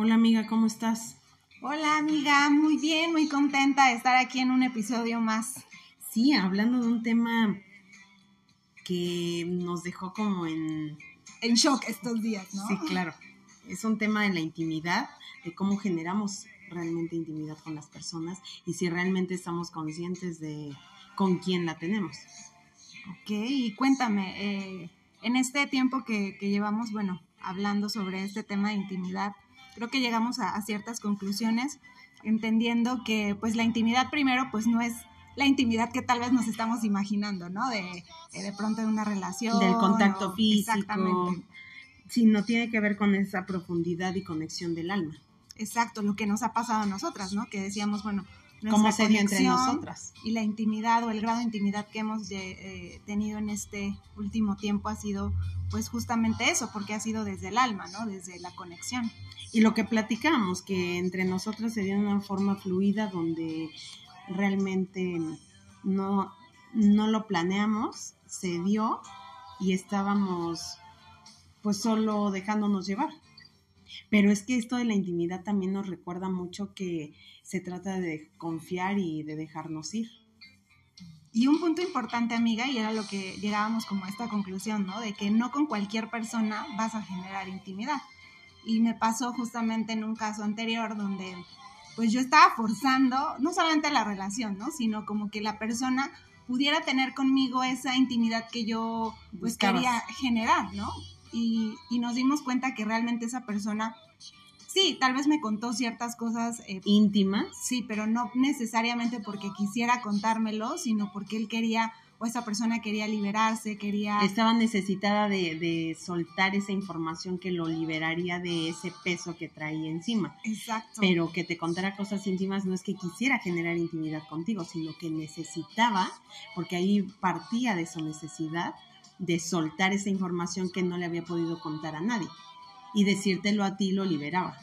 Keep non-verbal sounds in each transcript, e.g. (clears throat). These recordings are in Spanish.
Hola amiga, ¿cómo estás? Hola amiga, muy bien, muy contenta de estar aquí en un episodio más. Sí, hablando de un tema que nos dejó como en... En shock estos días, ¿no? Sí, claro. Es un tema de la intimidad, de cómo generamos realmente intimidad con las personas y si realmente estamos conscientes de con quién la tenemos. Ok, y cuéntame, eh, en este tiempo que, que, llevamos, bueno, hablando sobre este tema de intimidad, creo que llegamos a, a, ciertas conclusiones, entendiendo que pues la intimidad primero pues no es la intimidad que tal vez nos estamos imaginando, ¿no? De, de pronto de una relación. Del contacto o, físico. Exactamente. Sí, no tiene que ver con esa profundidad y conexión del alma. Exacto, lo que nos ha pasado a nosotras, ¿no? Que decíamos, bueno, cómo se dio entre nosotras. Y la intimidad o el grado de intimidad que hemos de, eh, tenido en este último tiempo ha sido pues justamente eso, porque ha sido desde el alma, ¿no? Desde la conexión. Y lo que platicamos, que entre nosotras se dio una forma fluida donde realmente no, no lo planeamos, se dio y estábamos pues solo dejándonos llevar. Pero es que esto de la intimidad también nos recuerda mucho que se trata de confiar y de dejarnos ir. Y un punto importante, amiga, y era lo que llegábamos como a esta conclusión, ¿no? De que no con cualquier persona vas a generar intimidad. Y me pasó justamente en un caso anterior donde pues yo estaba forzando, no solamente la relación, ¿no? Sino como que la persona pudiera tener conmigo esa intimidad que yo pues quería generar, ¿no? Y, y, nos dimos cuenta que realmente esa persona, sí, tal vez me contó ciertas cosas eh, íntimas. Sí, pero no necesariamente porque quisiera contármelo, sino porque él quería o esa persona quería liberarse, quería... Estaba necesitada de, de, soltar esa información que lo liberaría de ese peso que traía encima. Exacto. Pero que te contara cosas íntimas no es que quisiera generar intimidad contigo, sino que necesitaba, porque ahí partía de su necesidad, de soltar esa información que no le había podido contar a nadie. Y decírtelo a ti lo liberaba.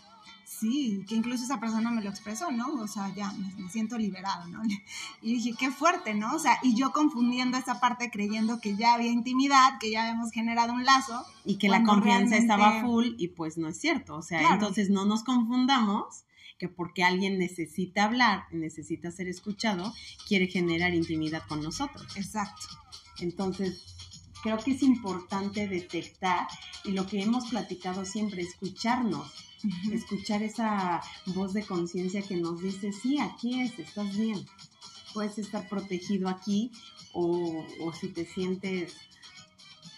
Sí, que incluso esa persona me lo expresó, ¿no? O sea, ya me, me, siento liberado, ¿no? (laughs) Y dije, qué fuerte, ¿no? O sea, y yo confundiendo esa parte creyendo que ya había intimidad, que ya habíamos generado un lazo. Y que la confianza realmente... estaba full y pues no es cierto. O sea, claro. entonces no nos confundamos que porque alguien necesita hablar, necesita ser escuchado, quiere generar intimidad con nosotros. Exacto. Entonces, creo que es importante detectar y lo que hemos platicado siempre, escucharnos. (laughs) escuchar esa voz de conciencia que nos dice, sí, aquí es, estás bien, puedes estar protegido aquí o, o si te sientes...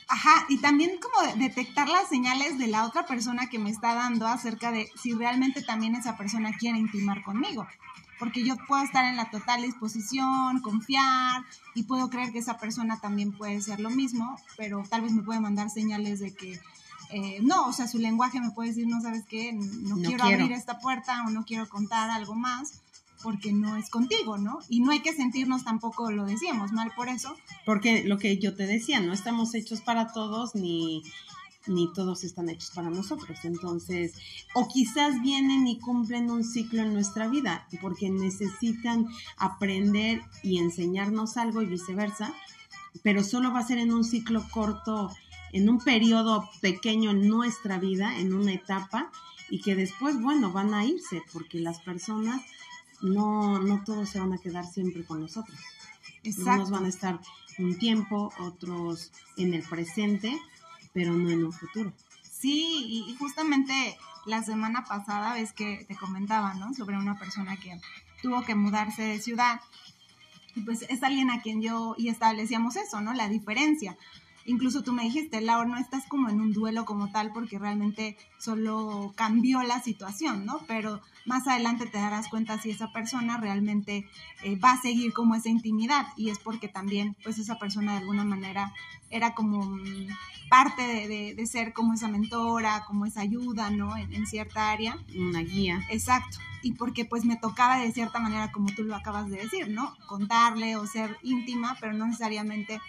Ajá, y también como detectar las señales de la otra persona que me está dando acerca de si realmente también esa persona quiere intimar conmigo porque yo puedo estar en la total disposición, confiar y puedo creer que esa persona también puede ser lo mismo, pero tal vez me puede mandar señales de que eh, no, o sea, su lenguaje me puede decir, no sabes qué, no, no quiero, quiero abrir esta puerta o no quiero contar algo más porque no es contigo, ¿no? Y no hay que sentirnos tampoco, lo decíamos, mal por eso. Porque lo que yo te decía, no estamos hechos para todos ni ni todos están hechos para nosotros. Entonces, o quizás vienen y cumplen un ciclo en nuestra vida porque necesitan aprender y enseñarnos algo y viceversa, pero solo va a ser en un ciclo corto, en un periodo pequeño en nuestra vida, en una etapa, y que después, bueno, van a irse porque las personas no, no todos se van a quedar siempre con nosotros. Exacto. Unos van a estar un tiempo, otros en el presente, pero no en un futuro. Sí, y justamente la semana pasada ves que te comentaba, ¿no? Sobre una persona que tuvo que mudarse de ciudad. Y pues es alguien a quien yo y establecíamos eso, ¿no? La diferencia. Incluso tú me dijiste, Laura, no estás como en un duelo como tal porque realmente solo cambió la situación, ¿no? Pero más adelante te darás cuenta si esa persona realmente eh, va a seguir como esa intimidad y es porque también pues esa persona de alguna manera era como um, parte de, de, de, ser como esa mentora, como esa ayuda, ¿no? En, en, cierta área. Una guía. Exacto. Y porque pues me tocaba de cierta manera, como tú lo acabas de decir, ¿no? Contarle o ser íntima, pero no necesariamente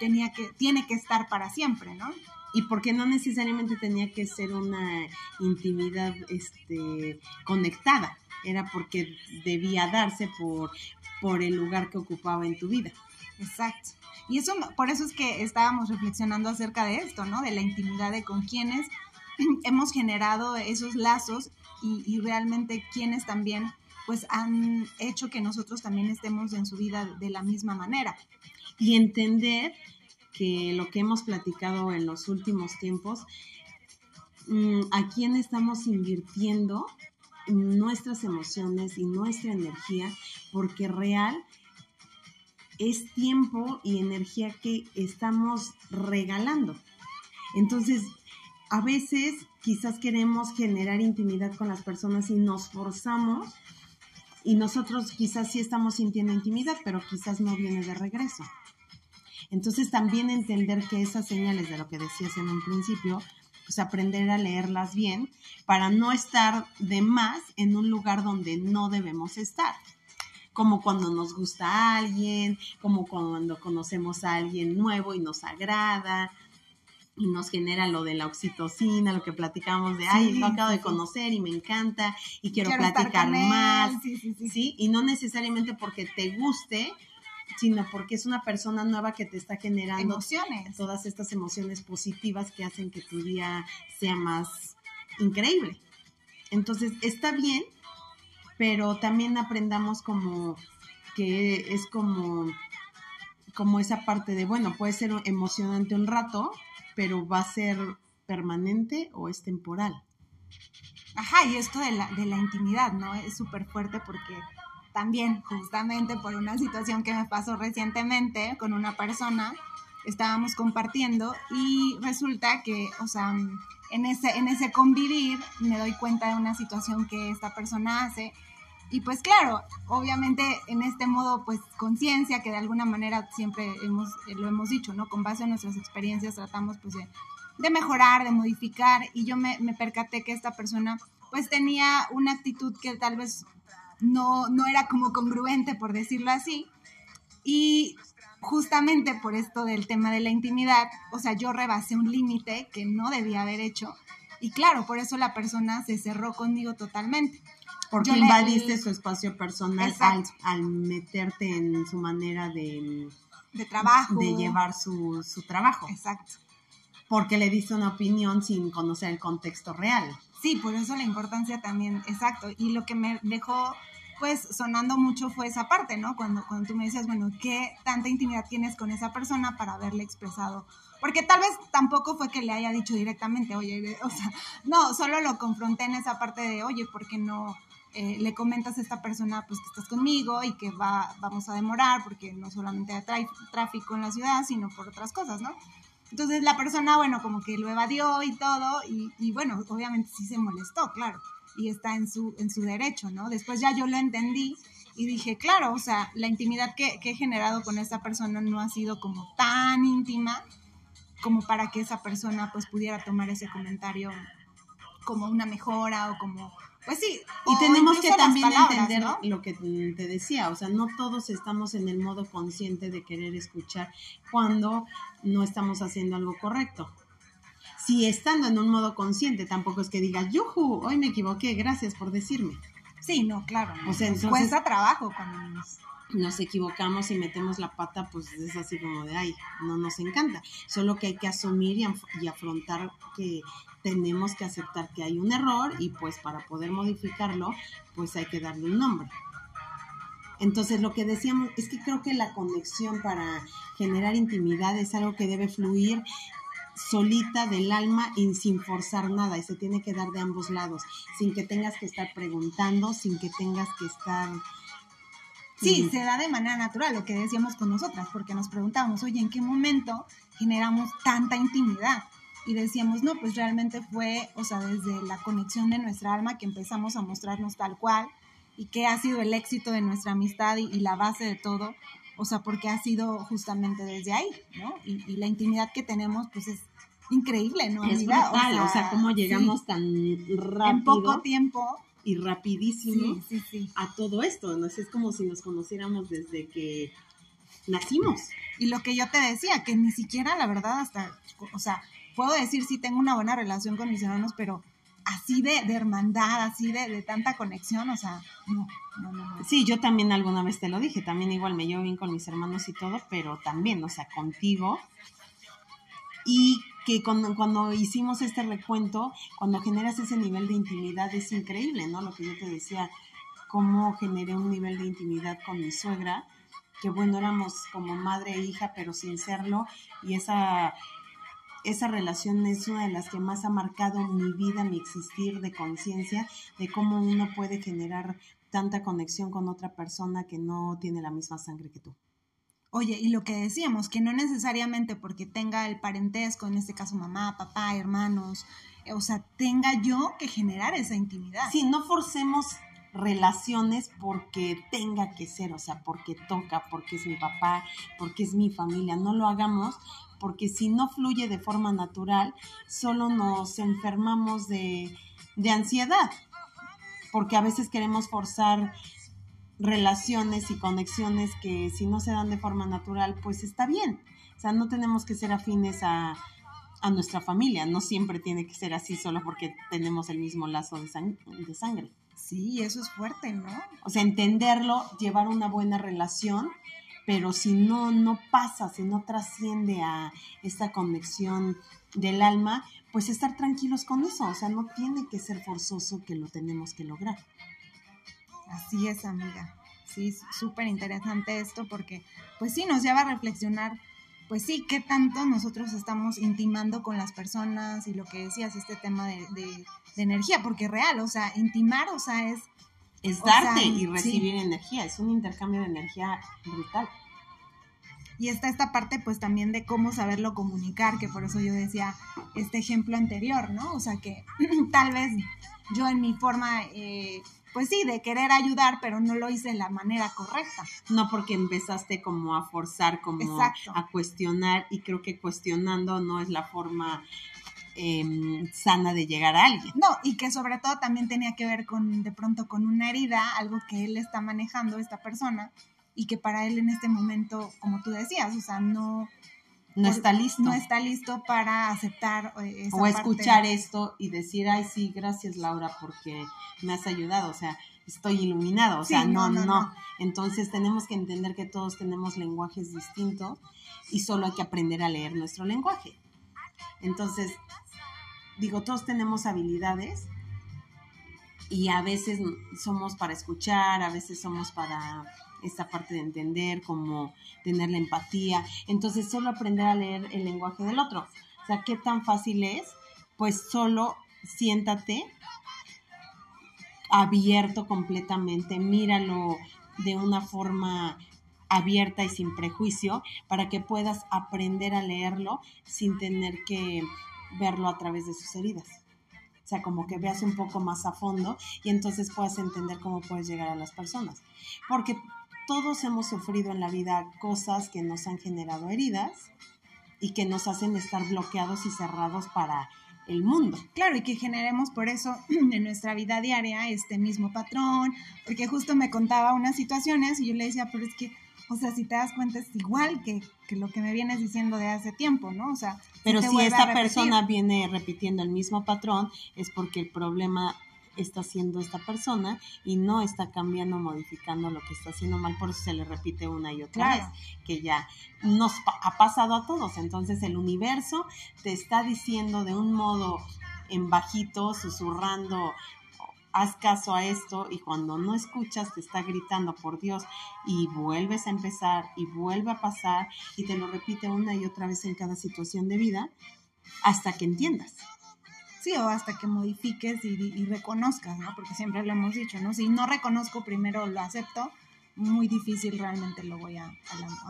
tenía que, tiene que estar para siempre, ¿no? y porque no necesariamente tenía que ser una intimidad este, conectada, era porque debía darse por, por el lugar que ocupaba en tu vida. Exacto. Y eso, por eso es que estábamos reflexionando acerca de esto, ¿no? De la intimidad de con quienes (clears throat) hemos generado esos lazos y, y realmente quienes también pues han hecho que nosotros también estemos en su vida de la misma manera. Y entender que lo que hemos platicado en los últimos tiempos, mm, a quién estamos invirtiendo nuestras emociones y nuestra energía, porque real es tiempo y energía que estamos regalando. Entonces, a veces quizás queremos generar intimidad con las personas y nos forzamos y nosotros quizás sí estamos sintiendo intimidad, pero quizás no viene de regreso. Entonces también entender que esas señales de lo que decías en un principio, pues aprender a leerlas bien para no estar de más en un lugar donde no debemos estar. Como cuando nos gusta a alguien, como cuando conocemos a alguien nuevo y nos agrada, y nos genera lo de la oxitocina, lo que platicamos de, ay, lo acabo de conocer y me encanta y quiero, platicar más, sí, sí, Y no necesariamente porque te guste, sino porque es una persona nueva que te está generando emociones. todas estas emociones positivas que hacen que tu día sea más increíble. Entonces, está bien, pero también aprendamos como que es como como esa parte de, bueno, puede ser emocionante un rato, pero va a ser permanente o es temporal. Ajá, y esto de la, de la intimidad, ¿no? Es súper fuerte porque también, justamente por una situación que me pasó recientemente con una persona, estábamos compartiendo y resulta que, o sea, en ese, en ese convivir me doy cuenta de una situación que esta persona hace y pues claro, obviamente en este modo pues conciencia que de alguna manera siempre hemos, lo hemos dicho, ¿no? Con base en nuestras experiencias tratamos pues de, mejorar, de modificar y yo me, me, percaté que esta persona pues tenía una actitud que tal vez no, no era como congruente por decirlo así y justamente por esto del tema de la intimidad, o sea, yo rebasé un límite que no debía haber hecho y claro, por eso la persona se cerró conmigo totalmente. Porque invadiste su espacio personal al, meterte en su manera de, de trabajo. De llevar su, su trabajo. Exacto. Porque le diste una opinión sin conocer el contexto real. Sí, por eso la importancia también, exacto. Y lo que me dejó pues sonando mucho fue esa parte, ¿no? Cuando, cuando tú me decías, bueno, ¿qué tanta intimidad tienes con esa persona para haberle expresado? Porque tal vez tampoco fue que le haya dicho directamente, oye, o sea, no, solo lo confronté en esa parte de, oye, ¿por qué no eh, le comentas a esta persona pues que estás conmigo y que va, vamos a demorar porque no solamente hay tráfico en la ciudad, sino por otras cosas, ¿no? Entonces la persona, bueno, como que lo evadió y todo, y, bueno, obviamente sí se molestó, claro, y está en su, en su derecho, ¿no? Después ya yo lo entendí y dije, claro, o sea, la intimidad que, que he generado con esta persona no ha sido como tan íntima como para que esa persona pues pudiera tomar ese comentario como una mejora o como pues sí. Y tenemos que también entender lo que te decía, o sea, no todos estamos en el modo consciente de querer escuchar cuando no estamos haciendo algo correcto. Si estando en un modo consciente, tampoco es que digas, yuju, hoy me equivoqué, gracias por decirme. Sí, no, claro. O sea, entonces, cuesta trabajo cuando nos... nos equivocamos y metemos la pata, pues es así como de, ay, no nos encanta. Solo que hay que asumir y afrontar que tenemos que aceptar que hay un error y pues para poder modificarlo, pues hay que darle un nombre. Entonces lo que decíamos es que creo que la conexión para generar intimidad es algo que debe fluir solita del alma y sin forzar nada y se tiene que dar de ambos lados, sin que tengas que estar preguntando, sin que tengas que estar... Sí, se da de manera natural lo que decíamos con nosotras, porque nos preguntábamos, oye, ¿en qué momento generamos tanta intimidad? Y decíamos, no, pues realmente fue, o sea, desde la conexión de nuestra alma que empezamos a mostrarnos tal cual y que ha sido el éxito de nuestra amistad y, la base de todo, o sea, porque ha sido justamente desde ahí, ¿no? Y, la intimidad que tenemos, pues es increíble, ¿no? Es brutal, o sea, cómo llegamos tan rápido. En poco tiempo. Y rapidísimo a todo esto, ¿no? Es como si nos conociéramos desde que nacimos. Y lo que yo te decía, que ni siquiera, la verdad, hasta, o sea, puedo decir sí tengo una buena relación con mis hermanos, pero así de, hermandad, así de, tanta conexión, o sea, no, no, no, Sí, yo también alguna vez te lo dije, también igual me llevo bien con mis hermanos y todo, pero también, o sea, contigo. Y que cuando, cuando hicimos este recuento, cuando generas ese nivel de intimidad es increíble, ¿no? Lo que yo te decía, cómo generé un nivel de intimidad con mi suegra, que bueno, éramos como madre e hija, pero sin serlo, y esa, esa relación es una de las que más ha marcado mi vida, mi existir de conciencia, de cómo uno puede generar tanta conexión con otra persona que no tiene la misma sangre que tú. Oye, y lo que decíamos, que no necesariamente porque tenga el parentesco, en este caso mamá, papá, hermanos, o sea, tenga yo que generar esa intimidad. Sí, no forcemos relaciones porque tenga que ser, o sea, porque toca, porque es mi papá, porque es mi familia. No lo hagamos porque si no fluye de forma natural, solo nos enfermamos de, de ansiedad, porque a veces queremos forzar relaciones y conexiones que si no se dan de forma natural, pues está bien. O sea, no tenemos que ser afines a, a nuestra familia, no siempre tiene que ser así solo porque tenemos el mismo lazo de, de sangre. Sí, eso es fuerte, ¿no? O sea, entenderlo, llevar una buena relación, pero si no, no pasa, si no trasciende a esta conexión del alma, pues estar tranquilos con eso. O sea, no tiene que ser forzoso que lo tenemos que lograr. Así es, amiga. Sí, súper interesante esto porque, pues sí, nos lleva a reflexionar pues sí, qué tanto nosotros estamos intimando con las personas y lo que decías, este tema de, energía, porque real, o sea, intimar, o sea, es... Es darte y recibir energía, es un intercambio de energía brutal. Y está esta parte pues también de cómo saberlo comunicar, que por eso yo decía este ejemplo anterior, ¿no? O sea que (clears throat) tal vez yo en mi forma eh, pues sí, de querer ayudar, pero no lo hice de la manera correcta. No porque empezaste como a forzar, como a cuestionar, y creo que cuestionando no es la forma em, sana de llegar a alguien. No, y que sobre todo también tenía que ver con, de pronto, con una herida, algo que él está manejando, esta persona, y que para él en este momento, como tú decías, o sea, no, no está listo. No está listo para aceptar eh, esa O escuchar esto y decir, ay, sí, gracias Laura porque me has ayudado, o sea, estoy iluminado, o sea, no, no, no, Entonces tenemos que entender que todos tenemos lenguajes distintos y solo hay que aprender a leer nuestro lenguaje. Entonces, digo, todos tenemos habilidades y a veces somos para escuchar, a veces somos para esta parte de entender, como tener la empatía. Entonces, solo aprender a leer el lenguaje del otro. O sea, ¿qué tan fácil es? Pues solo siéntate abierto completamente, míralo de una forma abierta y sin prejuicio para que puedas aprender a leerlo sin tener que verlo a través de sus heridas. O sea, como que veas un poco más a fondo y entonces puedas entender cómo puedes llegar a las personas. Porque todos hemos sufrido en la vida cosas que nos han generado heridas y que nos hacen estar bloqueados y cerrados para el mundo. Claro, y que generemos por eso (clears throat) en nuestra vida diaria este mismo patrón, porque justo me contaba unas situaciones y yo le decía, pero es que, o sea, si te das cuenta es igual que, que lo que me vienes diciendo de hace tiempo, ¿no? O sea, pero si esta persona viene repitiendo el mismo patrón, es porque el problema está haciendo esta persona y no está cambiando, modificando lo que está haciendo mal, por eso se le repite una y otra vez, que ya nos ha pasado a todos. Entonces el universo te está diciendo de un modo en bajito, susurrando, haz caso a esto y cuando no escuchas te está gritando por Dios y vuelves a empezar y vuelve a pasar y te lo repite una y otra vez en cada situación de vida hasta que entiendas. Sí, o hasta que modifiques y, reconozcas, ¿no? Porque siempre lo hemos dicho, ¿no? Si no reconozco, primero lo acepto, muy difícil realmente lo voy a,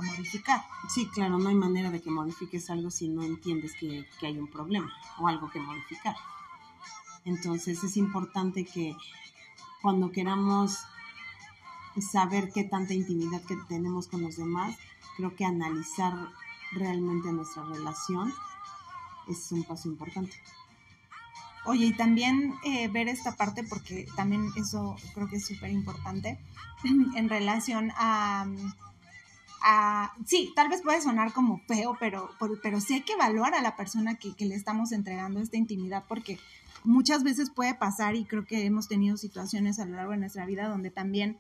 modificar. Sí, claro, no hay manera de que modifiques algo si no entiendes que, hay un problema o algo que modificar. Entonces es importante que cuando queramos saber qué tanta intimidad que tenemos con los demás, creo que analizar realmente nuestra relación es un paso importante. Oye, y también eh, ver esta parte, porque también eso creo que es súper importante, (clears throat) en relación a, a, sí, tal vez puede sonar como feo, pero, pero sí hay que evaluar a la persona que, que le estamos entregando esta intimidad, porque muchas veces puede pasar, y creo que hemos tenido situaciones a lo largo de nuestra vida donde también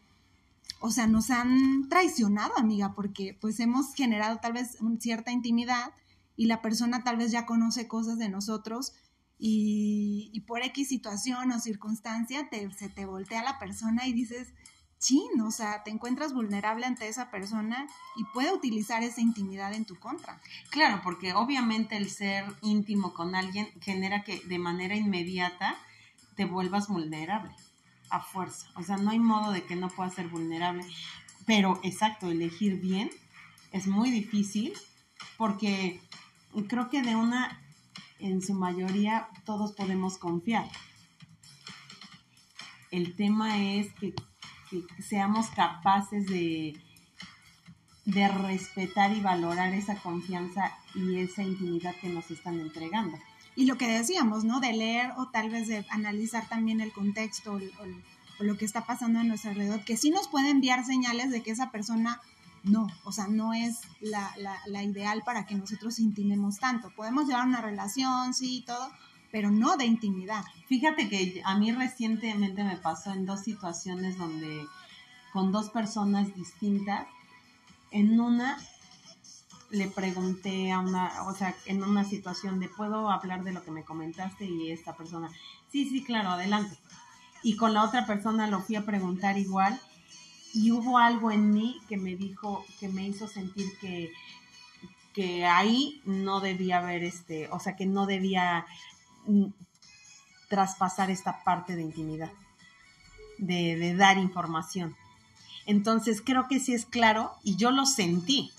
o sea, nos han traicionado, amiga, porque pues hemos generado tal vez cierta intimidad y la persona tal vez ya conoce cosas de nosotros y, por X situación o circunstancia te, se te voltea la persona y dices, chin, o sea, te encuentras vulnerable ante esa persona y puede utilizar esa intimidad en tu contra. Claro, porque obviamente el ser íntimo con alguien genera que de manera inmediata te vuelvas vulnerable a fuerza. O sea, no hay modo de que no puedas ser vulnerable. Pero exacto, elegir bien es muy difícil porque creo que de una, en su mayoría, todos podemos confiar. El tema es que, seamos capaces de, de respetar y valorar esa confianza y esa intimidad que nos están entregando. Y lo que decíamos, ¿no? De leer o tal vez de analizar también el contexto o, o lo que está pasando a nuestro alrededor, que sí nos puede enviar señales de que esa persona no, o sea, no es la, ideal para que nosotros intimemos tanto. Podemos llevar una relación, sí, todo, pero no de intimidad. Fíjate que a mí recientemente me pasó en dos situaciones donde con dos personas distintas, en una le pregunté a una, o sea, en una situación de, ¿puedo hablar de lo que me comentaste? Y esta persona, sí, sí, claro, adelante. Y con la otra persona lo fui a preguntar igual y hubo algo en mí que me dijo, que me hizo sentir que, que ahí no debía haber este, o sea, que no debía mm, traspasar esta parte de intimidad, de, de dar información. Entonces creo que sí es claro y yo lo sentí.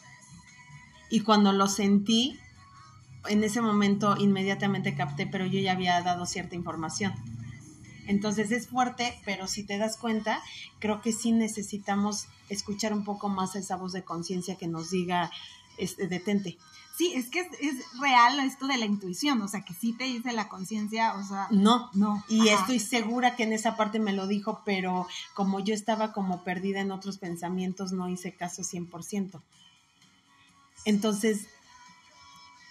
Y cuando lo sentí, en ese momento inmediatamente capté, pero yo ya había dado cierta información. Entonces es fuerte, pero si te das cuenta, creo que sí necesitamos escuchar un poco más esa voz de conciencia que nos diga, este, detente. Sí, es que es, real esto de la intuición, o sea, que sí te dice la conciencia, o sea... No, no. Y estoy segura que en esa parte me lo dijo, pero como yo estaba como perdida en otros pensamientos, no hice caso 100%. Entonces,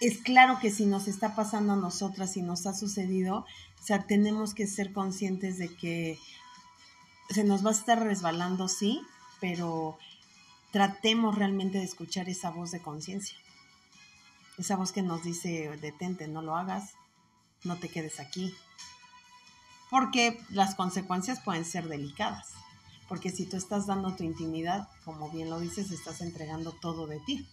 es claro que si nos está pasando a nosotras y nos ha sucedido, o sea, tenemos que ser conscientes de que se nos va a estar resbalando, sí, pero tratemos realmente de escuchar esa voz de conciencia. Esa voz que nos dice, detente, no lo hagas, no te quedes aquí. Porque las consecuencias pueden ser delicadas. Porque si tú estás dando tu intimidad, como bien lo dices, estás entregando todo de ti.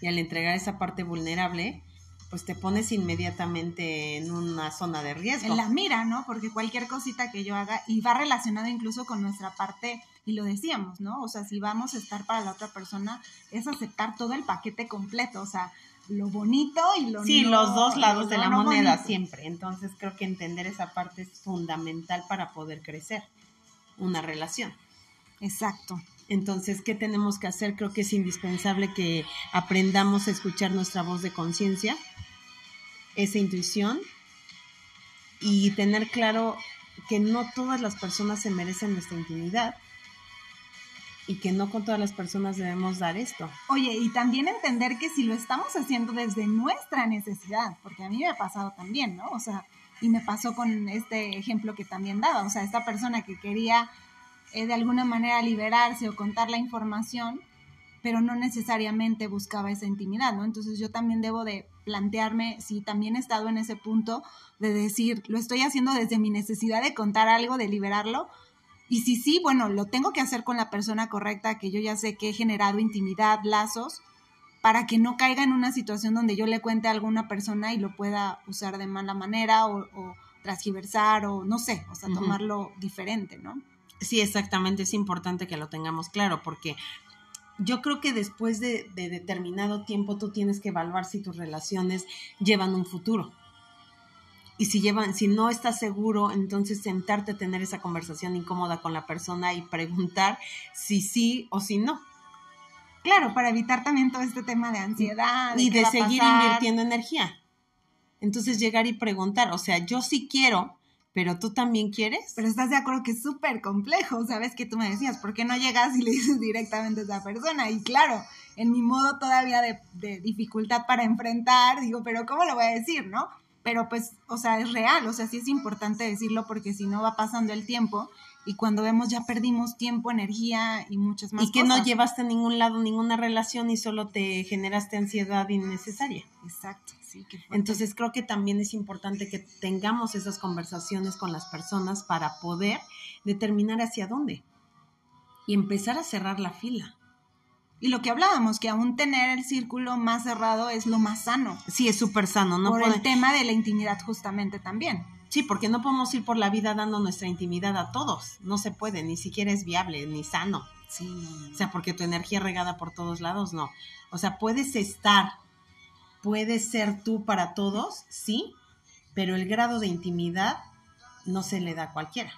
Y al entregar esa parte vulnerable, pues te pones inmediatamente en una zona de riesgo. En la mira, ¿no? Porque cualquier cosita que yo haga, y va relacionado incluso con nuestra parte, y lo decíamos, ¿no? O sea, si vamos a estar para la otra persona, es aceptar todo el paquete completo, o sea, lo bonito y lo Sí, los dos lados de la moneda siempre. Entonces creo que entender esa parte es fundamental para poder crecer una relación. Exacto. Entonces, ¿qué tenemos que hacer? Creo que es indispensable que aprendamos a escuchar nuestra voz de conciencia, esa intuición y tener claro que no todas las personas se merecen nuestra intimidad y que no con todas las personas debemos dar esto. Oye, y también entender que si lo estamos haciendo desde nuestra necesidad, porque a mí me ha pasado también, ¿no? O sea, y me pasó con este ejemplo que también daba, o sea, esta persona que quería eh, de alguna manera liberarse o contar la información, pero no necesariamente buscaba esa intimidad, ¿no? Entonces yo también debo de plantearme si también he estado en ese punto de decir, lo estoy haciendo desde mi necesidad de contar algo, de liberarlo, y si sí, bueno, lo tengo que hacer con la persona correcta, que yo ya sé que he generado intimidad, lazos, para que no caiga en una situación donde yo le cuente a alguna persona y lo pueda usar de mala manera o, o transgiversar o no sé, o sea, tomarlo diferente, ¿no? Sí, exactamente, es importante que lo tengamos claro porque yo creo que después de, determinado tiempo tú tienes que evaluar si tus relaciones llevan un futuro. Y si llevan, si no estás seguro, entonces sentarte a tener esa conversación incómoda con la persona y preguntar si sí o si no. Claro, para evitar también todo este tema de ansiedad. y de seguir invirtiendo energía. Entonces llegar y preguntar, o sea, yo sí quiero, pero tú también quieres. Pero estás de acuerdo que es súper complejo, ¿sabes? Que tú me decías, ¿por qué no llegas y le dices directamente a esa persona? Y claro, en mi modo todavía de, dificultad para enfrentar, digo, pero ¿cómo lo voy a decir, no? pero pues, o sea, es real, o sea, sí es importante decirlo porque si no va pasando el tiempo y cuando vemos ya perdimos tiempo, energía y muchas más y que cosas. no llevaste a ningún lado ninguna relación y solo te generaste ansiedad innecesaria. Exacto, sí. Entonces creo que también es importante que tengamos esas conversaciones con las personas para poder determinar hacia dónde y empezar a cerrar la fila. Y lo que hablábamos, que aún tener el círculo más cerrado es lo más sano. Sí, es súper sano, ¿no? por puede- el tema de la intimidad justamente también. Sí, porque no podemos ir por la vida dando nuestra intimidad a todos. No se puede, ni siquiera es viable, ni sano. Sí. O sea, porque tu energía regada por todos lados, no. O sea, puedes estar, puedes ser tú para todos, sí, pero el grado de intimidad no se le da a cualquiera.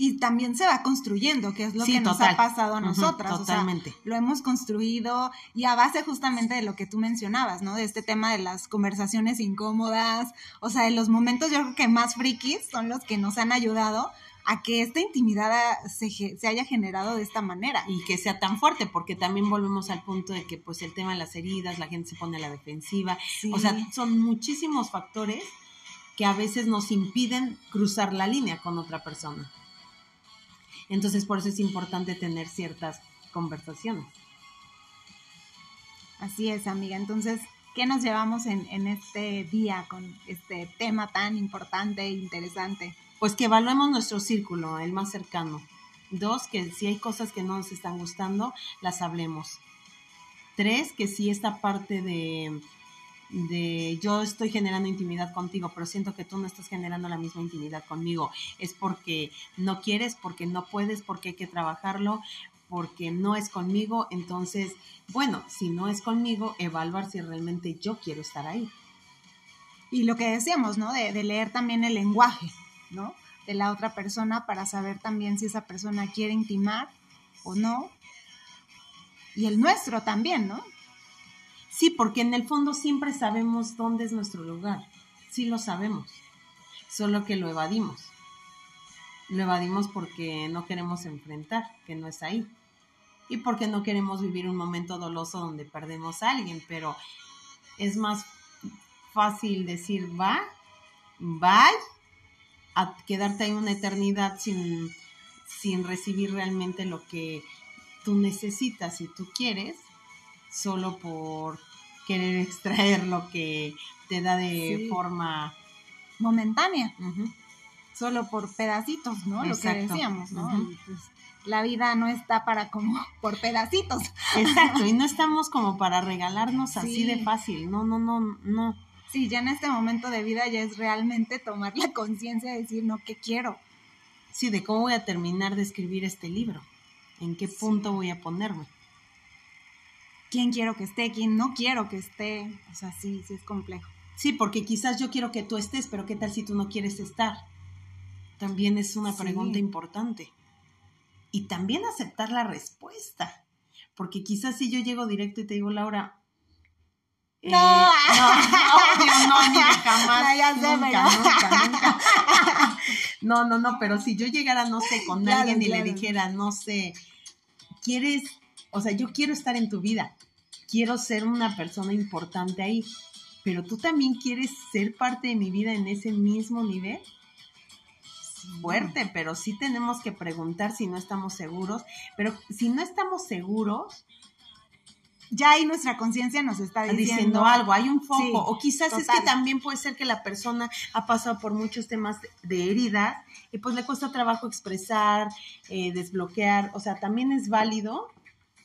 Y también se va construyendo, que es lo Sí, que nos ha pasado a nosotras. o sea, totalmente. lo hemos construido y a base justamente de lo que tú mencionabas, ¿no? De este tema de las conversaciones incómodas, o sea, de los momentos yo creo que más frikis son los que nos han ayudado a que esta intimidad se, se haya generado de esta manera. y que sea tan fuerte, porque también volvemos al punto de que pues el tema de las heridas, la gente se pone a la defensiva, Sí. o sea, son muchísimos factores que a veces nos impiden cruzar la línea con otra persona. Entonces, por eso es importante tener ciertas conversaciones. Así es, amiga. Entonces, ¿qué nos llevamos en, en este día con este tema tan importante e interesante? Pues que evaluemos nuestro círculo, el más cercano. Dos, que si hay cosas que no nos están gustando, las hablemos. Tres, que si esta parte de, de yo estoy generando intimidad contigo, pero siento que tú no estás generando la misma intimidad conmigo, es porque no quieres, porque no puedes, porque hay que trabajarlo, porque no es conmigo. Entonces, bueno, si no es conmigo, evaluar si realmente yo quiero estar ahí. Y lo que decíamos, ¿no? De, de leer también el lenguaje, ¿no? De la otra persona para saber también si esa persona quiere intimar o no. Y el nuestro también, ¿no? Sí, porque en el fondo siempre sabemos dónde es nuestro lugar. Sí lo sabemos. Solo que lo evadimos. Lo evadimos porque no queremos enfrentar, que no es ahí. Y porque no queremos vivir un momento doloso donde perdemos a alguien. Pero es más fácil decir va, bye, a quedarte ahí una eternidad sin, sin recibir realmente lo que tú necesitas y tú quieres solo por querer extraer lo que te da de Sí. forma Momentánea, solo por pedacitos, ¿no? Lo que decíamos, ¿no? Pues, la vida no está para como (laughs) por pedacitos. exacto y no (laughs) estamos como para regalarnos así Sí. de fácil no no no no Sí, ya en este momento de vida ya es realmente tomar la conciencia de decir, no, ¿qué quiero? sí de cómo voy a terminar de escribir este libro en qué punto voy a ponerme ¿Quién quiero que esté? ¿Quién no quiero que esté? O sea, sí, sí es complejo. sí porque quizás yo quiero que tú estés pero qué tal si tú no quieres estar también es una Sí. pregunta importante y también aceptar la respuesta porque quizás si yo llego directo y te digo Laura eh, No. no, obvio, no, ni (laughs) jamás. No, ya sé, nunca, pero- nunca, nunca. (laughs) No, no, no, pero si yo llegara, no sé, con Claro, alguien y claro. le dijera, no sé, quieres, o sea, yo quiero estar en tu vida, quiero ser una persona importante ahí, pero tú también quieres ser parte de mi vida en ese mismo nivel. Fuerte, pero sí tenemos que preguntar si no estamos seguros, pero si no estamos seguros, Ya ahí nuestra conciencia nos está diciendo, diciendo, algo, hay un foco, Sí, o quizás es que también puede ser que la persona ha pasado por muchos temas de, de heridas y pues le cuesta trabajo expresar, eh, desbloquear, o sea, también es válido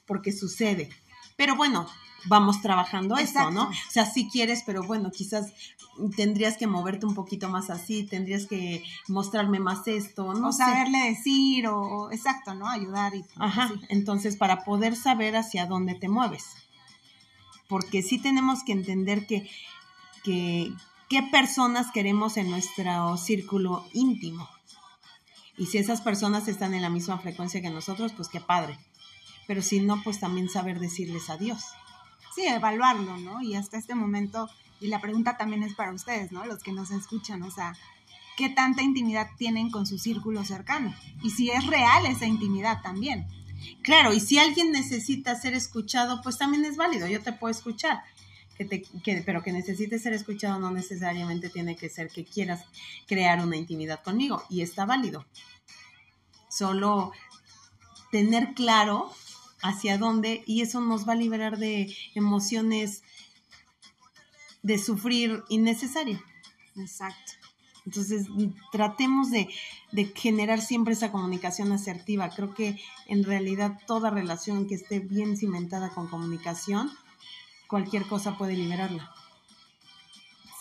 porque sucede. Pero bueno, vamos trabajando esto, ¿no? Exacto. O sea, sí quieres, pero bueno, quizás tendrías que moverte un poquito más así, tendrías que mostrarme más esto, no o sé. saberle decir, o, o- exacto, ¿no? Ayudar y Ajá, entonces para poder saber hacia dónde te mueves. Porque sí tenemos que entender que, que qué personas queremos en nuestro círculo íntimo. Y si esas personas están en la misma frecuencia que nosotros, pues qué padre. Pero si no, pues también saber decirles adiós. Sí, evaluarlo, ¿no? Y hasta este momento, y la pregunta también es para ustedes, ¿no? Los que nos escuchan, o sea, ¿qué tanta intimidad tienen con su círculo cercano? Y si es real esa intimidad también. Claro, y si alguien necesita ser escuchado, pues también es válido, yo te puedo escuchar. que te, que, pero que necesites ser escuchado no necesariamente tiene que ser que quieras crear una intimidad conmigo y está válido. Solo tener claro hacia dónde y eso nos va a liberar de emociones de sufrir innecesario. Exacto. Entonces, tratemos de, de, generar siempre esa comunicación asertiva. Creo que en realidad toda relación que esté bien cimentada con comunicación, cualquier cosa puede liberarla.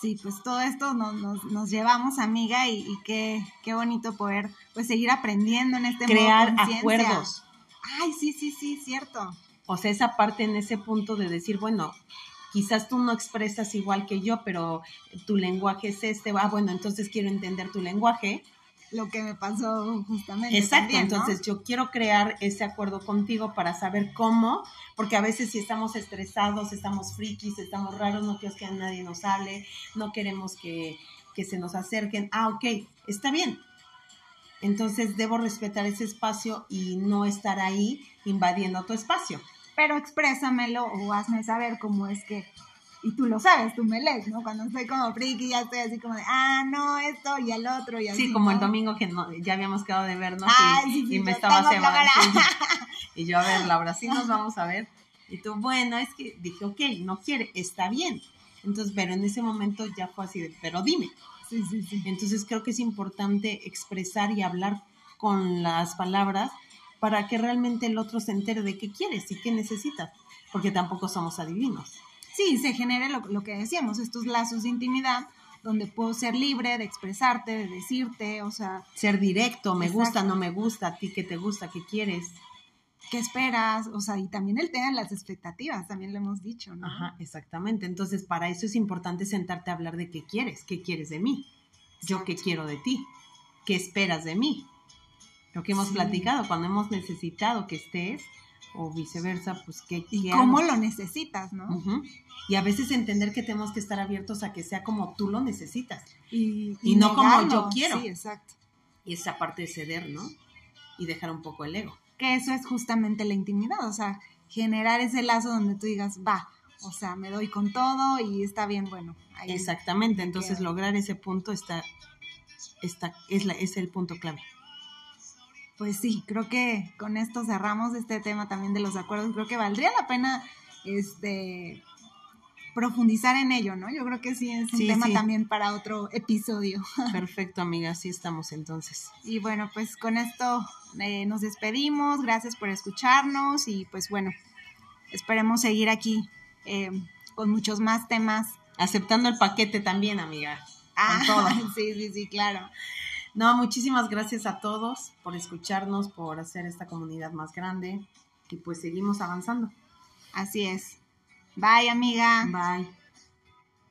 Sí, pues todo esto nos, nos, nos llevamos, amiga, y, y, qué, qué bonito poder pues seguir aprendiendo en este Crear acuerdos. Ay, sí, sí, sí, cierto. O sea, esa parte en ese punto de decir, bueno, quizás tú no expresas igual que yo, pero tu lenguaje es este, ah, bueno, entonces quiero entender tu lenguaje. Lo que me pasó justamente. Exacto, entonces yo quiero crear ese acuerdo contigo para saber cómo, porque a veces si estamos estresados, estamos frikis, estamos raros, no queremos que a nadie nos hable, no queremos que, que se nos acerquen. Ah, ok, está bien, entonces debo respetar ese espacio y no estar ahí invadiendo tu espacio pero exprésamelo o hazme saber cómo es que, y tú lo sabes, tú me lees, ¿no? Cuando estoy como friki ya estoy así como de, ah, no, esto y el otro y así. Sí, como ¿no? el domingo que no, ya habíamos quedado de vernos Ay, y, sí, sí, y me estaba cebando. Y yo, a ver, Laura, sí nos (laughs) vamos a ver. Y tú, bueno, es que dije, ok, no quiere, está bien. Entonces, pero en ese momento ya fue así de, pero dime. Sí, sí, sí. Entonces creo que es importante expresar y hablar con las palabras para que realmente el otro se entere de qué quieres y qué necesitas, porque tampoco somos adivinos. Sí, se genere lo, lo que decíamos, estos lazos de intimidad donde puedo ser libre de expresarte, de decirte, o sea, Ser directo, me Exacto. gusta, no me gusta, a ti qué te gusta, qué quieres. Qué esperas, o sea, y también el tema de las expectativas, también lo hemos dicho, ¿no? Ajá, exactamente. Entonces, para eso es importante sentarte a hablar de qué quieres, qué quieres de mí, yo qué quiero de ti, qué esperas de mí. Lo que hemos Sí. platicado, cuando hemos necesitado que estés, o viceversa, pues qué Y cómo lo necesitas, ¿no? Y a veces entender que tenemos que estar abiertos a que sea como tú lo necesitas. Y, Y no como yo quiero. Sí, exacto. Y esa parte de ceder, ¿no? Y dejar un poco el ego. Que eso es justamente la intimidad, o sea, generar ese lazo donde tú digas, va, o sea, me doy con todo y está bien, bueno. ahí- Exactamente. Entonces, lograr ese punto está, está es, la, es el punto clave. Pues sí, creo que con esto cerramos este tema también de los acuerdos. Creo que valdría la pena este profundizar en ello, ¿no? Yo creo que sí es un Sí, tema sí. también para otro episodio. (laughs) Perfecto, amiga. Así estamos entonces. Y bueno, pues con esto eh, nos despedimos. Gracias por escucharnos y pues bueno, esperemos seguir aquí eh, con muchos más temas. Aceptando el paquete también, amiga. Ah, todo. (laughs) sí, sí, sí, claro. No, muchísimas gracias a todos por escucharnos, por hacer esta comunidad más grande. Y pues seguimos avanzando. Así es. Bye, amiga. Bye.